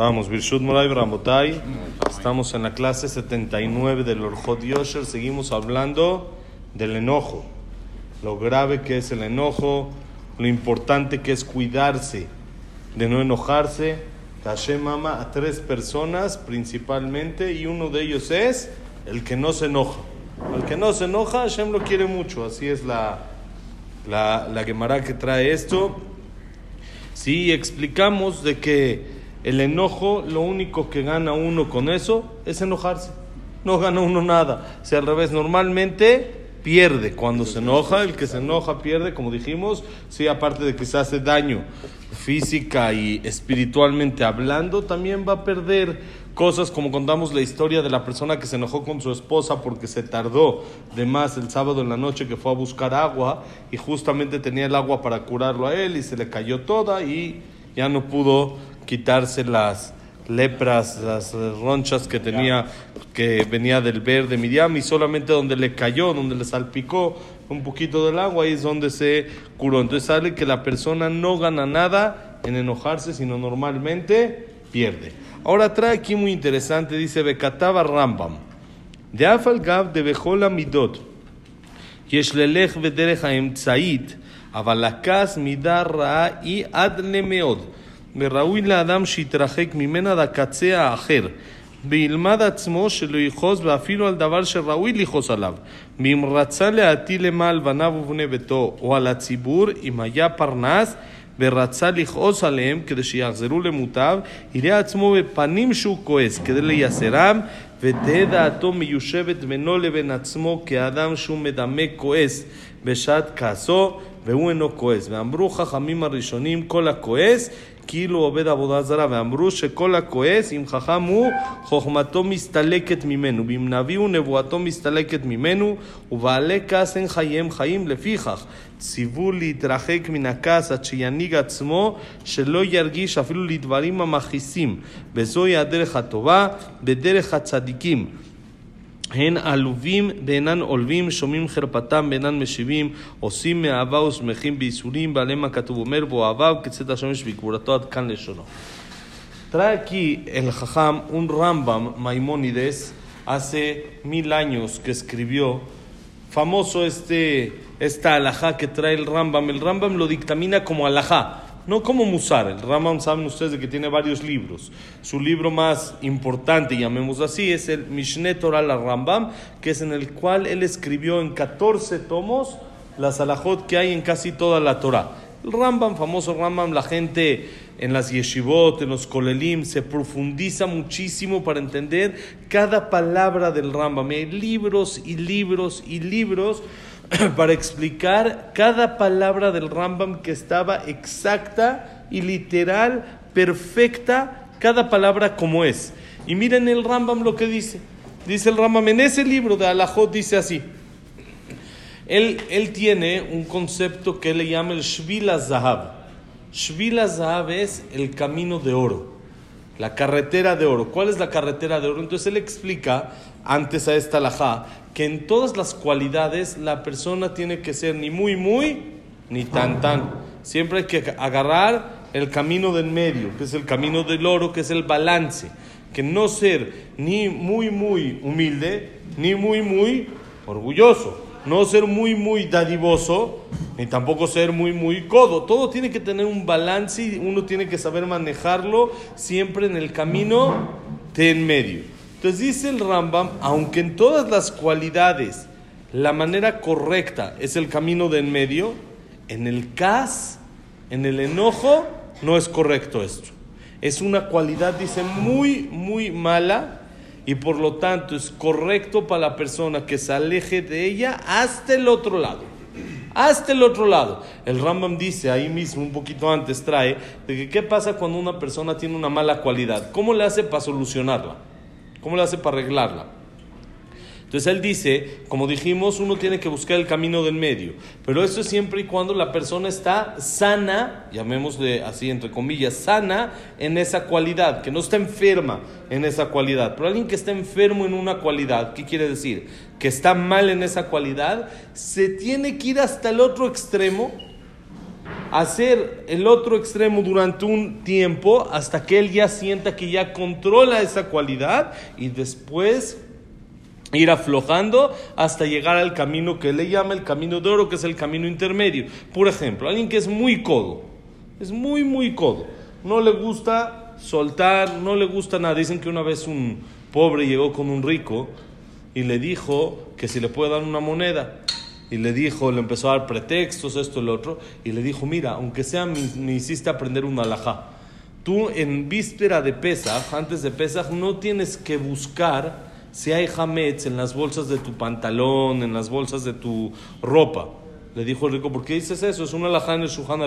Vamos, Birshut Moray Ramotay. Estamos en la clase 79 del Orjot Yosher. Seguimos hablando del enojo. Lo grave que es el enojo, lo importante que es cuidarse de no enojarse. Hashem ama a tres personas principalmente y uno de ellos es el que no se enoja. El que no se enoja, Hashem lo quiere mucho. Así es la, la, la Gemara que trae esto. Sí, explicamos de que el enojo, lo único que gana uno con eso es enojarse. No gana uno nada. O sea, al revés, normalmente pierde. Cuando se enoja, el que se enoja pierde, como dijimos. Sí, aparte de que se hace daño física y espiritualmente hablando, también va a perder cosas como contamos la historia de la persona que se enojó con su esposa porque se tardó de más el sábado en la noche que fue a buscar agua y justamente tenía el agua para curarlo a él y se le cayó toda y ya no pudo quitarse las lepras, las ronchas que tenía, que venía del verde Miriam, y solamente donde le cayó, donde le salpicó un poquito del agua, ahí es donde se curó. Entonces sale que la persona no gana nada en enojarse, sino normalmente pierde. Ahora trae aquí muy interesante, dice Bekataba Rambam, de Afal Gav de Bejola Midot, Yeshlelech Vederech Aemtzait, Avalakas Midar Ra'a y Adlemeod. וראוי לאדם שיתרחק ממנה עד הקצה האחר, וילמד עצמו שלא יכעוס ואפילו על דבר שראוי לכעוס עליו. ואם רצה להטיל אימה על בניו ובני ביתו או על הציבור, אם היה פרנס ורצה לכעוס עליהם כדי שיחזרו למוטב, יראה עצמו בפנים שהוא כועס כדי לייסרם, ותהא דעתו מיושבת בינו לבין עצמו כאדם שהוא מדמה כועס בשעת כעסו, והוא אינו כועס. ואמרו חכמים הראשונים, כל הכועס כאילו עובד עבודה זרה, ואמרו שכל הכועס, אם חכם הוא, חוכמתו מסתלקת ממנו, ואם נביא הוא, נבואתו מסתלקת ממנו, ובעלי כעס אין חייהם חיים לפיכך. ציוו להתרחק מן הכעס עד שינהיג עצמו, שלא ירגיש אפילו לדברים המכעיסים. וזוהי הדרך הטובה, בדרך הצדיקים. הן עלובים ואינן עולבים, שומעים חרפתם ואינן משיבים, עושים מאהבה ושמחים בייסורים, ועליהם הכתוב אומר, ואוהביו כצאת השמש בגבורתו עד כאן לשונו. Trae aquí el Jajam un Rambam Maimónides hace mil años que escribió, famoso este, esta alajá que trae el Rambam. El Rambam lo dictamina como alajá, no como Musar. El Rambam saben ustedes de que tiene varios libros. Su libro más importante, llamémoslo así, es el Mishneh Torah al Rambam, que es en el cual él escribió en 14 tomos las alajot que hay en casi toda la Torah. El Rambam, famoso Rambam, la gente en las yeshivot, en los kolelim, se profundiza muchísimo para entender cada palabra del Rambam. Hay libros y libros y libros para explicar cada palabra del Rambam que estaba exacta y literal, perfecta, cada palabra como es. Y miren el Rambam lo que dice. Dice el Rambam en ese libro de Alajot, dice así. Él, él tiene un concepto que le llama el Shvila Zahab. Shvila Zahab es el camino de oro, la carretera de oro. ¿Cuál es la carretera de oro? Entonces él explica antes a esta alajá que en todas las cualidades la persona tiene que ser ni muy muy ni tan tan. Siempre hay que agarrar el camino del medio, que es el camino del oro, que es el balance. Que no ser ni muy muy humilde, ni muy muy orgulloso. No ser muy muy dadivoso, ni tampoco ser muy muy codo. Todo tiene que tener un balance y uno tiene que saber manejarlo siempre en el camino de en medio. Entonces dice el Rambam, aunque en todas las cualidades la manera correcta es el camino de en medio, en el cas, en el enojo, no es correcto esto. Es una cualidad, dice, muy, muy mala y por lo tanto es correcto para la persona que se aleje de ella hasta el otro lado. Hasta el otro lado. El Rambam dice ahí mismo, un poquito antes, trae, de que qué pasa cuando una persona tiene una mala cualidad. ¿Cómo le hace para solucionarla? ¿Cómo le hace para arreglarla? Entonces él dice, como dijimos, uno tiene que buscar el camino del medio, pero eso es siempre y cuando la persona está sana, llamémosle así entre comillas, sana en esa cualidad, que no está enferma en esa cualidad. Pero alguien que está enfermo en una cualidad, ¿qué quiere decir? Que está mal en esa cualidad, se tiene que ir hasta el otro extremo hacer el otro extremo durante un tiempo hasta que él ya sienta que ya controla esa cualidad y después ir aflojando hasta llegar al camino que le llama el camino de oro, que es el camino intermedio. Por ejemplo, alguien que es muy codo, es muy, muy codo, no le gusta soltar, no le gusta nada. Dicen que una vez un pobre llegó con un rico y le dijo que si le puede dar una moneda. Y le dijo, le empezó a dar pretextos, esto lo otro, y le dijo, mira, aunque sea, me, hiciste aprender un alajá. Tú en víspera de Pesach, antes de Pesach, no tienes que buscar si hay hametz en las bolsas de tu pantalón, en las bolsas de tu ropa. Le dijo el rico, ¿por qué dices eso? Es una alajá en el Shulchan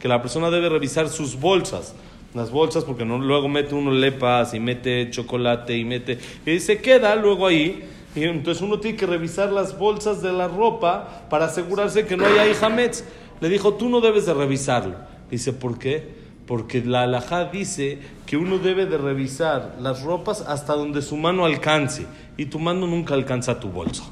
que la persona debe revisar sus bolsas. Las bolsas, porque no, luego mete uno lepas y mete chocolate y mete... Y se queda luego ahí y entonces uno tiene que revisar las bolsas de la ropa para asegurarse que no haya hametz. Le dijo, tú no debes de revisarlo. Dice, ¿por qué? Porque la alajá dice que uno debe de revisar las ropas hasta donde su mano alcance. Y tu mano nunca alcanza tu bolsa.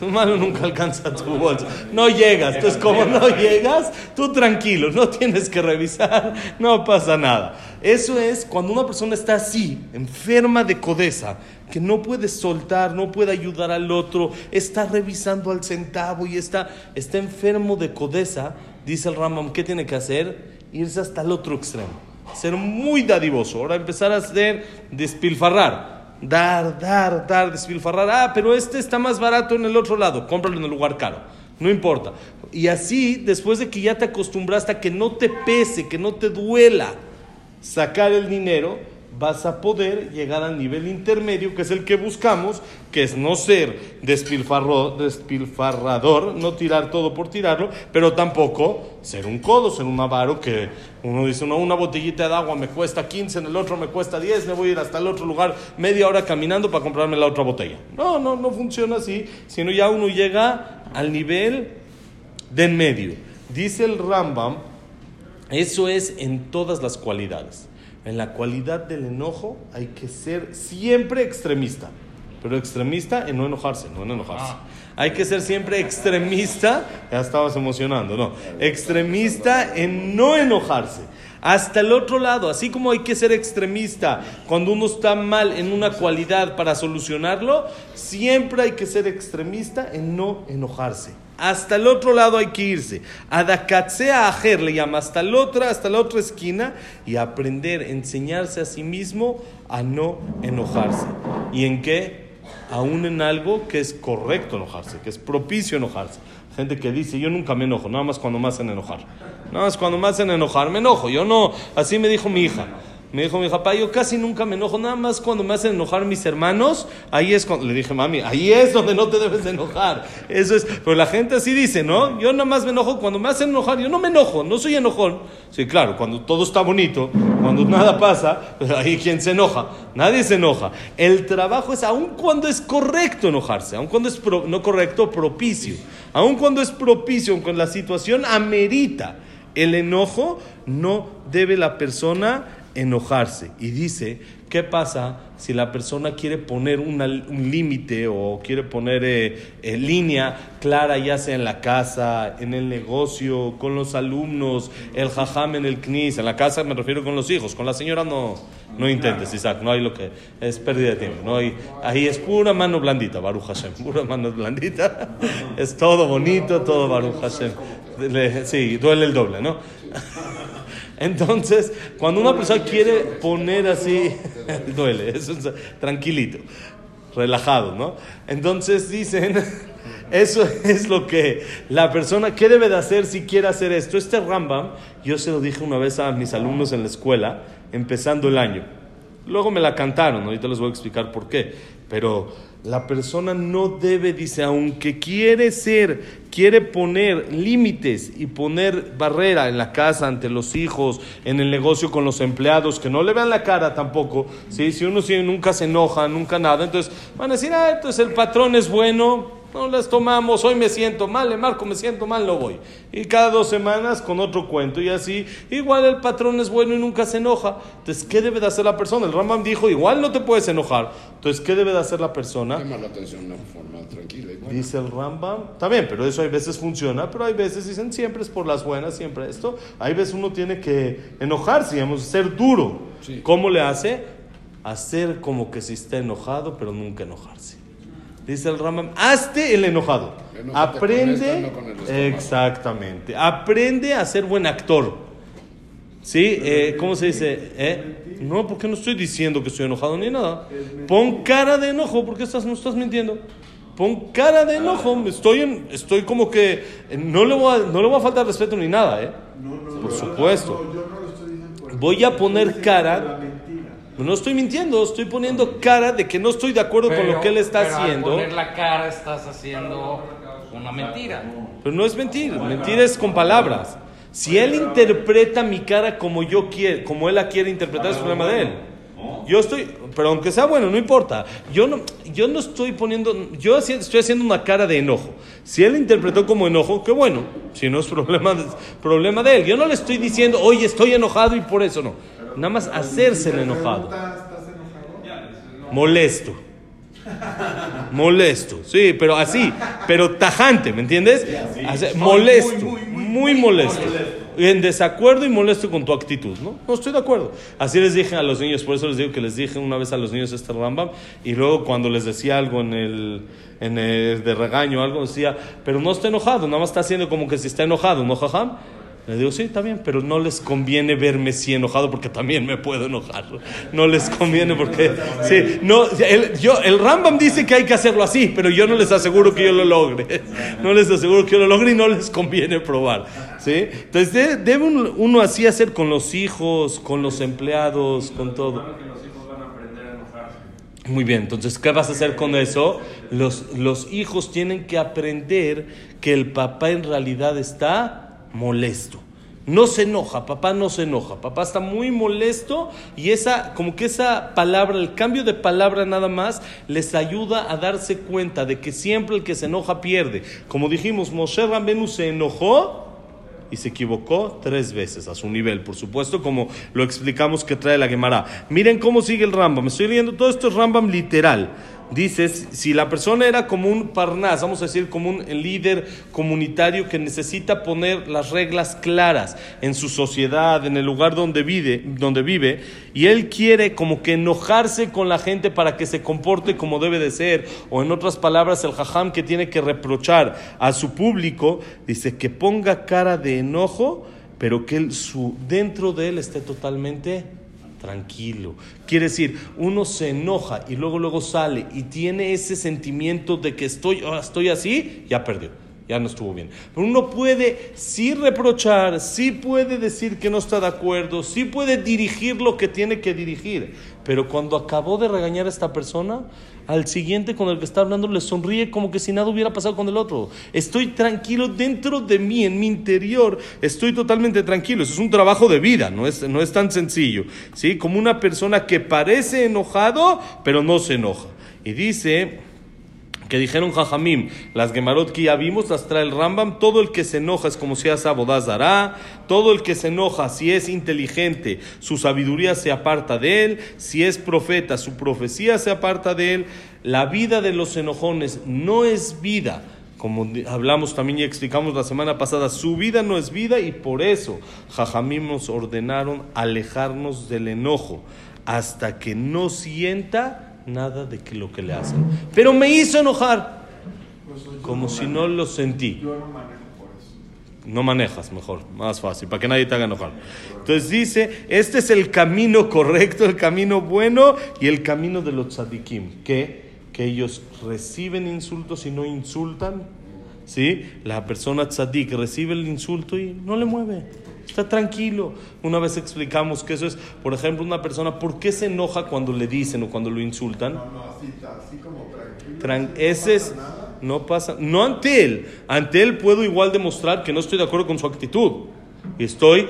Tu mano nunca alcanza tu bolsa. No llegas. Entonces, como no llegas, tú tranquilo, no tienes que revisar, no pasa nada. Eso es cuando una persona está así, enferma de codeza, que no puede soltar, no puede ayudar al otro, está revisando al centavo y está, está enfermo de codeza, dice el Ramam, ¿qué tiene que hacer? Irse hasta el otro extremo. Ser muy dadivoso. Ahora empezar a hacer despilfarrar dar, dar, dar, despilfarrar. Ah, pero este está más barato en el otro lado, cómpralo en el lugar caro. No importa. Y así, después de que ya te acostumbraste a que no te pese, que no te duela sacar el dinero, vas a poder llegar al nivel intermedio, que es el que buscamos, que es no ser despilfarrador, no tirar todo por tirarlo, pero tampoco ser un codo, ser un avaro que uno dice, una botellita de agua me cuesta 15, en el otro me cuesta 10, me voy a ir hasta el otro lugar media hora caminando para comprarme la otra botella. No, no, no funciona así, sino ya uno llega al nivel de en medio. Dice el Rambam, eso es en todas las cualidades. En la cualidad del enojo hay que ser siempre extremista, pero extremista en no enojarse, no en enojarse. Ah. Hay que ser siempre extremista, ya estabas emocionando, no, extremista en no enojarse. Hasta el otro lado, así como hay que ser extremista cuando uno está mal en una cualidad para solucionarlo, siempre hay que ser extremista en no enojarse. Hasta el otro lado hay que irse. Adakatsea ajer le llama hasta la otra, hasta la otra esquina y aprender, enseñarse a sí mismo a no enojarse. ¿Y en qué? Aún en algo que es correcto enojarse, que es propicio enojarse. Gente que dice, yo nunca me enojo, nada más cuando me hacen enojar. Nada más cuando me hacen enojar, me enojo. Yo no, así me dijo mi hija. Me dijo mi papá, yo casi nunca me enojo, nada más cuando me hacen enojar mis hermanos, ahí es cuando, le dije, mami, ahí es donde no te debes de enojar. Eso es, pero la gente así dice, ¿no? Yo nada más me enojo cuando me hacen enojar, yo no me enojo, no soy enojón. Sí, claro, cuando todo está bonito, cuando nada pasa, pues ahí quien se enoja, nadie se enoja. El trabajo es, aun cuando es correcto enojarse, aun cuando es no correcto, propicio, aun cuando es propicio, cuando la situación amerita el enojo, no debe la persona enojarse. Y dice, ¿qué pasa si la persona quiere poner un límite o quiere poner eh, eh, línea clara, ya sea en la casa, en el negocio, con los alumnos, el jajam en el knis, en la casa me refiero con los hijos, con la señora no, no intentes, Isaac, no hay lo que es pérdida de tiempo, no hay, ahí es pura mano blandita, Baruch Hashem, pura mano blandita, es todo bonito, todo Baruch Hashem, sí, duele el doble, ¿no? Entonces, cuando una persona quiere poner así, duele, eso es tranquilito, relajado, ¿no? Entonces dicen, eso es lo que la persona, ¿qué debe de hacer si quiere hacer esto? Este Rambam, yo se lo dije una vez a mis alumnos en la escuela, empezando el año. Luego me la cantaron, ahorita les voy a explicar por qué. Pero la persona no debe, dice, aunque quiere ser, quiere poner límites y poner barrera en la casa ante los hijos, en el negocio con los empleados, que no le vean la cara tampoco. ¿sí? Si uno nunca se enoja, nunca nada, entonces van a decir, ah, entonces el patrón es bueno, no las tomamos, hoy me siento mal, le marco, me siento mal, no voy. Y cada dos semanas con otro cuento y así, igual el patrón es bueno y nunca se enoja. Entonces, ¿qué debe de hacer la persona? El Rambam dijo, igual no te puedes enojar. Entonces, ¿qué debe de hacer la persona? Llamar la atención de una forma tranquila. Dice el Rambam, está bien, pero eso hay veces funciona, pero hay veces dicen siempre es por las buenas, siempre esto. Hay veces uno tiene que enojarse, digamos, ser duro. Sí. ¿Cómo le hace? Hacer como que si está enojado, pero nunca enojarse. Dice el Rambam, hazte el enojado. Enójate con esto, Aprende, no con el estómago. exactamente, aprende a ser buen actor. ¿Sí? Eh, ¿Cómo se dice? ¿Eh? No, porque no estoy diciendo que estoy enojado ni nada. Pon cara de enojo, porque estás, no estás mintiendo. Pon cara de enojo. Estoy, en- estoy como que eh, no le, voy a, no le voy a faltar respeto ni nada, ¿eh? Por supuesto. Voy a poner cara-. No estoy mintiendo, estoy poniendo cara de que no estoy de acuerdo con lo que él está pero haciendo. Al poner la cara estás haciendo una mentira. Pero no es mentir, mentir es con palabras. Si él interpreta mi cara como yo quiero, como él la quiere interpretar, es problema de él. Yo estoy, pero aunque sea bueno, no importa. Yo no, yo no estoy poniendo, yo estoy haciendo una cara de enojo. Si él interpretó como enojo, qué bueno. Si no es problema, problema de él. Yo no le estoy diciendo, oye, estoy enojado y por eso no. Nada más hacerse el enojado. Molesto. Molesto, sí, pero así, pero tajante, ¿me entiendes? Molesto, muy, molesto. En desacuerdo y molesto con tu actitud, ¿no? No estoy de acuerdo. Así les dije a los niños, por eso les digo que les dije una vez a los niños este Rambam, y luego cuando les decía algo en el, en el de regaño, algo decía, pero no está enojado, nada más está haciendo como que si está enojado, ¿no, jajam? Le digo, sí, está bien, pero no les conviene verme si enojado porque también me puedo enojar. No les conviene porque, sí, no, el, yo, el Rambam dice que hay que hacerlo así, pero yo no les aseguro que yo lo logre. No les aseguro que yo lo logre y no les conviene probar. ¿sí? Entonces, de- debe un- uno así hacer con los hijos, con los empleados, con todo. Muy bien, entonces, ¿qué vas a hacer con eso? Los, los hijos tienen que aprender que el papá en realidad está molesto. No se enoja, papá no se enoja, papá está muy molesto y esa, como que esa palabra, el cambio de palabra nada más, les ayuda a darse cuenta de que siempre el que se enoja pierde. Como dijimos, Moshe Rambenu se enojó y se equivocó tres veces a su nivel, por supuesto, como lo explicamos que trae la Gemara. Miren cómo sigue el Rambam. Estoy leyendo todo esto es Rambam literal. Dice, si la persona era como un parnás, vamos a decir como un líder comunitario que necesita poner las reglas claras en su sociedad, en el lugar donde vive, donde vive, y él quiere como que enojarse con la gente para que se comporte como debe de ser, o en otras palabras, el jajam que tiene que reprochar a su público, dice que ponga cara de enojo, pero que él, su, dentro de él esté totalmente tranquilo. Quiere decir, uno se enoja y luego luego sale y tiene ese sentimiento de que estoy, ah, estoy así, ya perdió. Ya no estuvo bien. Pero uno puede sí reprochar, sí puede decir que no está de acuerdo, sí puede dirigir lo que tiene que dirigir. Pero cuando acabó de regañar a esta persona, al siguiente con el que está hablando le sonríe como que si nada hubiera pasado con el otro. Estoy tranquilo dentro de mí, en mi interior, estoy totalmente tranquilo. Eso es un trabajo de vida, no es, no es tan sencillo. ¿sí? Como una persona que parece enojado, pero no se enoja. Y dice que dijeron Jajamim, las Gemarot que ya vimos, las trae el Rambam, todo el que se enoja es como si hace abodazará, todo el que se enoja, si es inteligente, su sabiduría se aparta de él, si es profeta, su profecía se aparta de él, la vida de los enojones no es vida. Como hablamos también y explicamos la semana pasada, su vida no es vida y por eso Jajamim nos ordenaron alejarnos del enojo hasta que no sienta nada de que lo que le hacen. Pero me hizo enojar, Pues como si no lo sentí. No manejas, mejor, más fácil, para que nadie te haga enojar. Entonces dice, este es el camino correcto, el camino bueno y el camino de los tzadikim, que, que ellos reciben insultos y no insultan. ¿Sí? La persona tzadik recibe el insulto y no le mueve. Está tranquilo. Una vez explicamos que eso es, por ejemplo, una persona, ¿por qué se enoja cuando le dicen o cuando lo insultan? No, no, así, así como tranquilo. Tran- no ese es, no pasa, no ante él, ante él puedo igual demostrar que no estoy de acuerdo con su actitud y estoy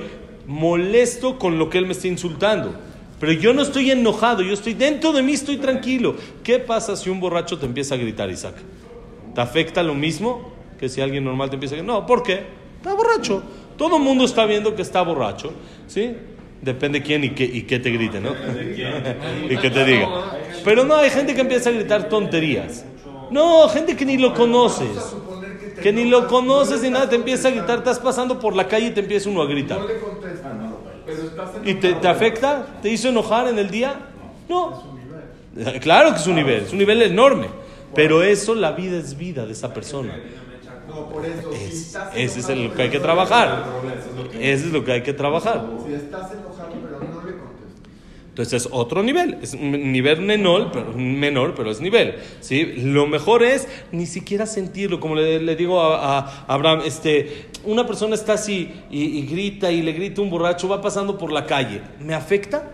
molesto con lo que él me está insultando. Pero yo no estoy enojado, yo estoy dentro de mí, estoy tranquilo. ¿Qué pasa si un borracho te empieza a gritar, Isaac? ¿Te afecta lo mismo que si alguien normal te empieza a decir, no, ¿por qué? Está borracho. Todo el mundo está viendo que está borracho, ¿sí? Depende quién y qué, y qué te grite, ¿no? y qué te diga. Pero no, hay gente que empieza a gritar tonterías. No, gente que ni lo conoces. Que ni lo conoces ni nada, te empieza a gritar, estás pasando por la calle y te empieza uno a gritar. estás ¿Y te, te afecta? ¿Te hizo enojar en el día? No. Claro que es un nivel, es un nivel enorme. Pero eso, la vida es vida de esa persona. No, por eso, si Es- estás ese es lo que hay que trabajar. Eso es lo que hay que trabajar. Si estás enojado, pero no le. Entonces es otro nivel, es un nivel menor, pero, menor, pero es nivel. ¿sí? Lo mejor es ni siquiera sentirlo, como le, le digo a, a Abraham, este, una persona está así y, y grita y le grita un borracho, va pasando por la calle, ¿me afecta?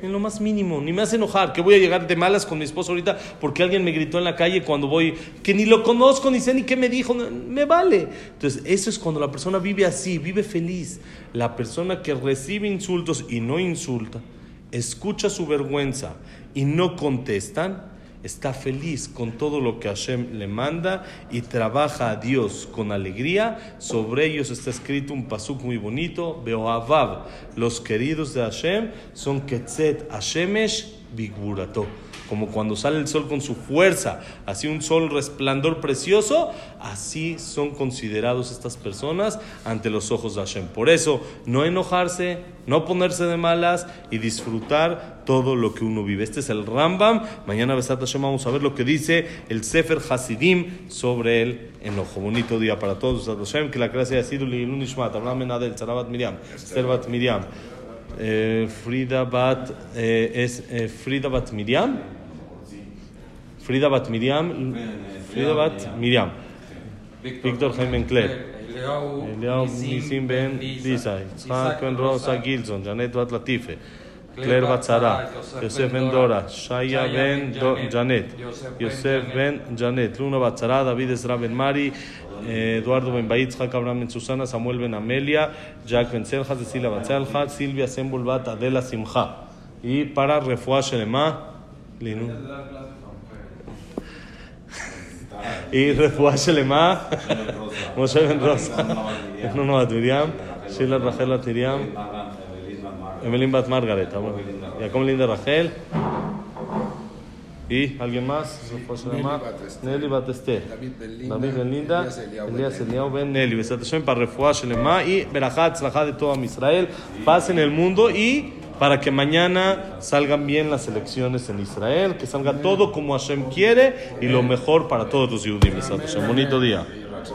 En lo más mínimo, ni me hace enojar, que voy a llegar de malas con mi esposo ahorita porque alguien me gritó en la calle cuando voy, que ni lo conozco, ni sé ni qué me dijo, me vale. Entonces, eso es cuando la persona vive así, vive feliz. La persona que recibe insultos y no insulta, escucha su vergüenza y no contestan, está feliz con todo lo que Hashem le manda y trabaja a Dios con alegría. Sobre ellos está escrito un pasuk muy bonito, Beoavav, los queridos de Hashem son Ketzet Hashemesh Bigurato. Como cuando sale el sol con su fuerza, así un sol resplandor precioso, así son considerados estas personas ante los ojos de Hashem. Por eso, no enojarse, no ponerse de malas y disfrutar todo lo que uno vive. Este es el Rambam. Mañana, Besat Hashem, vamos a ver lo que dice el Sefer Hasidim sobre el enojo. Bonito día para todos. Besat que la gracia de Siru Leilun Ishmat, Abraham Menadel, Sarabat Miriam, Esther Bat Miriam, eh, Frida Bat, eh, es eh, Frida Bat Miriam. Frida Bat Miriam, Frida Bat Miriam, Víctor Jaime Encler, Eliao Nisim Ben Lisa, Isaac Ben Rosa Gilson, Janet Bat Latife, Claire Bat Sara, Yosef Ben Dora, Shaya Ben Janet, Yosef Ben Janet, Luna Bat Sara, David Ezra Ben Mari, eh, Eduardo Ben Bait, Jack Abraham Ben Susana, Samuel Ben Amelia, Jack Ben Selja, Cecilia Bat Selja, Silvia Sembul Bat Adela Simcha. Y para Refuah Shelema, Linu. Y Refuah Shelema, Moshe Ben Rosa, Nuno Bat Miriam, Sheila Rachel Bat Miriam, Evelyn Bat Margaret, Jacob Linda Rachel. ¿Y alguien más? Nelly Bat Esther, David Ben Linda, Elías Eliao Ben Nelly. Besat Hashem para Refuah Shelema y Berajat Tzlajá de todo Israel. Paz en el mundo y para que mañana salgan bien las elecciones en Israel, que salga todo como Hashem quiere y lo mejor para todos los judíos. Besat Hashem. Bonito día.